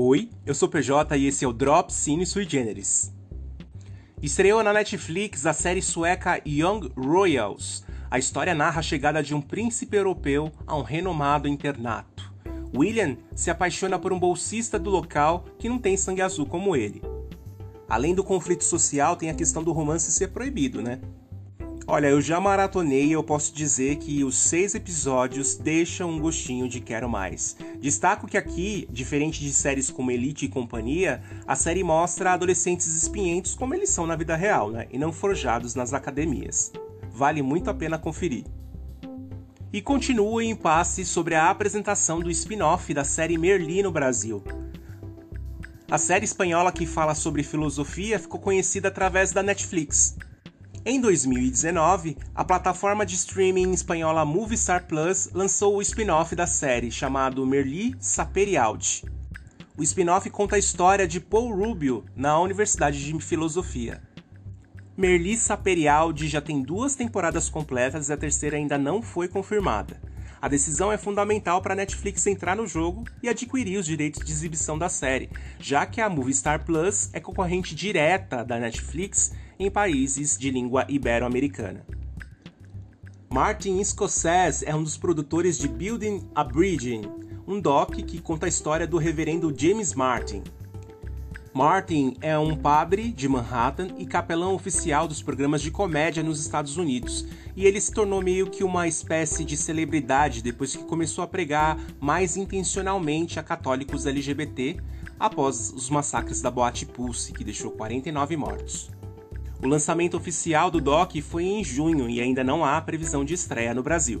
Oi, eu sou PJ e esse é o Drop Cine Sui Generis. Estreou na Netflix a série sueca Young Royals. A história narra a chegada de um príncipe europeu a um renomado internato. William se apaixona por um bolsista do local que não tem sangue azul como ele. Além do conflito social, tem a questão do romance ser proibido, né? Olha, eu já maratonei e eu posso dizer que os seis episódios deixam um gostinho de quero mais. Destaco que aqui, diferente de séries como Elite e Companhia, a série mostra adolescentes espinhentos como eles são na vida real, né? E não forjados nas academias. Vale muito a pena conferir. E continua o impasse sobre a apresentação do spin-off da série Merli no Brasil. A série espanhola que fala sobre filosofia ficou conhecida através da Netflix. Em 2019, a plataforma de streaming espanhola Movistar Plus lançou o spin-off da série, chamado Merli Saperialdi. O spin-off conta a história de Paul Rubio na Universidade de Filosofia. Merli Saperialdi já tem duas temporadas completas e a terceira ainda não foi confirmada. A decisão é fundamental para a Netflix entrar no jogo e adquirir os direitos de exibição da série, já que a Movistar Plus é concorrente direta da Netflix em países de língua ibero-americana. Martin Scorsese é um dos produtores de Building a Bridge, um doc que conta a história do reverendo James Martin. Martin é um padre de Manhattan e capelão oficial dos programas de comédia nos Estados Unidos, e ele se tornou meio que uma espécie de celebridade depois que começou a pregar mais intencionalmente a católicos LGBT após os massacres da Boate Pulse, que deixou 49 mortos. O lançamento oficial do doc foi em junho e ainda não há previsão de estreia no Brasil.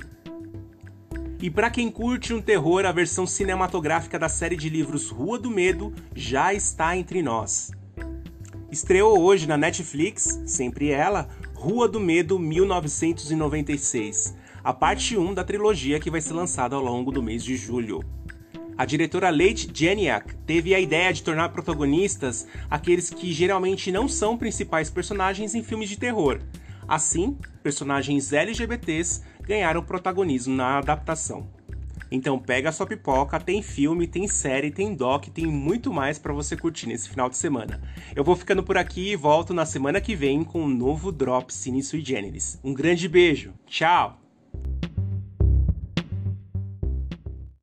E para quem curte um terror, a versão cinematográfica da série de livros Rua do Medo já está entre nós. Estreou hoje na Netflix, sempre ela, Rua do Medo 1996, a parte 1 da trilogia que vai ser lançada ao longo do mês de julho. A diretora Leite Janiak teve a ideia de tornar protagonistas aqueles que geralmente não são principais personagens em filmes de terror. Assim, personagens LGBTs ganharam protagonismo na adaptação. Então pega sua pipoca, tem filme, tem série, tem doc, tem muito mais para você curtir nesse final de semana. Eu vou ficando por aqui e volto na semana que vem com um novo Drop Cine Sui Generis. Um grande beijo, tchau!